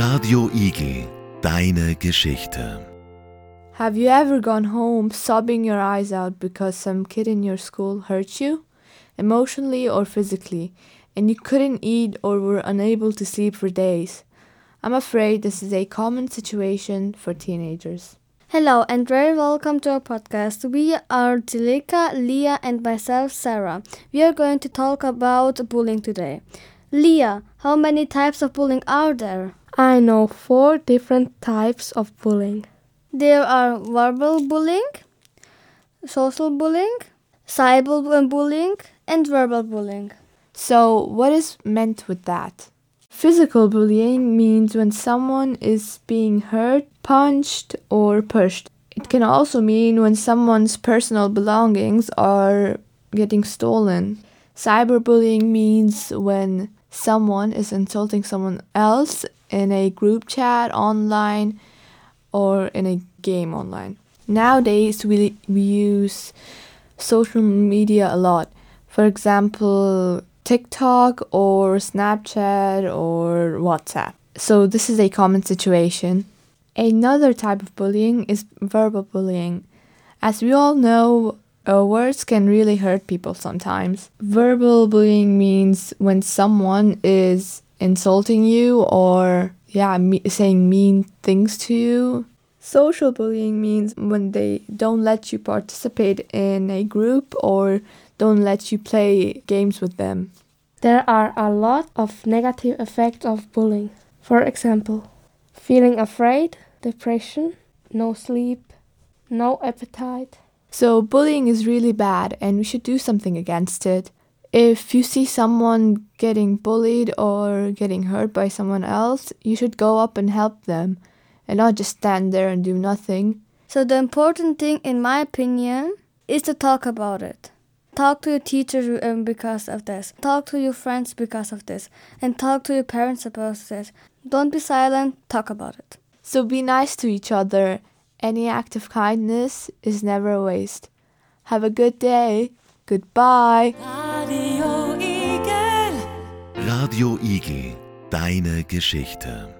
Radio Igel, deine Geschichte. Have you ever gone home sobbing your eyes out because some kid in your school hurt you, emotionally or physically, and you couldn't eat or were unable to sleep for days? I'm afraid this is a common situation for teenagers. Hello and very welcome to our podcast. We are Zileka, Leah, and myself, Sara. We are going to talk about bullying today. Leah, how many types of bullying are there? I know four different types of bullying. There are verbal bullying, social bullying, cyberbullying, and verbal bullying. So, what is meant with that? Physical bullying means when someone is being hurt, punched, or pushed. It can also mean when someone's personal belongings are getting stolen. Cyberbullying means when someone is insulting someone else in a group chat online or in a game online. Nowadays, we, we use social media a lot. For example, TikTok or Snapchat or WhatsApp. So, this is a common situation. Another type of bullying is verbal bullying. As we all know, uh, words can really hurt people sometimes. Verbal bullying means when someone is insulting you or, yeah, me- saying mean things to you. Social bullying means when they don't let you participate in a group or don't let you play games with them. There are a lot of negative effects of bullying. For example, feeling afraid, depression, no sleep, no appetite. So, bullying is really bad and we should do something against it. If you see someone getting bullied or getting hurt by someone else, you should go up and help them and not just stand there and do nothing. So, the important thing, in my opinion, is to talk about it. Talk to your teacher um, because of this. Talk to your friends because of this. And talk to your parents about this. Don't be silent, talk about it. So, be nice to each other. Any act of kindness is never a waste. Have a good day. Goodbye. Radio Igel, deine Geschichte.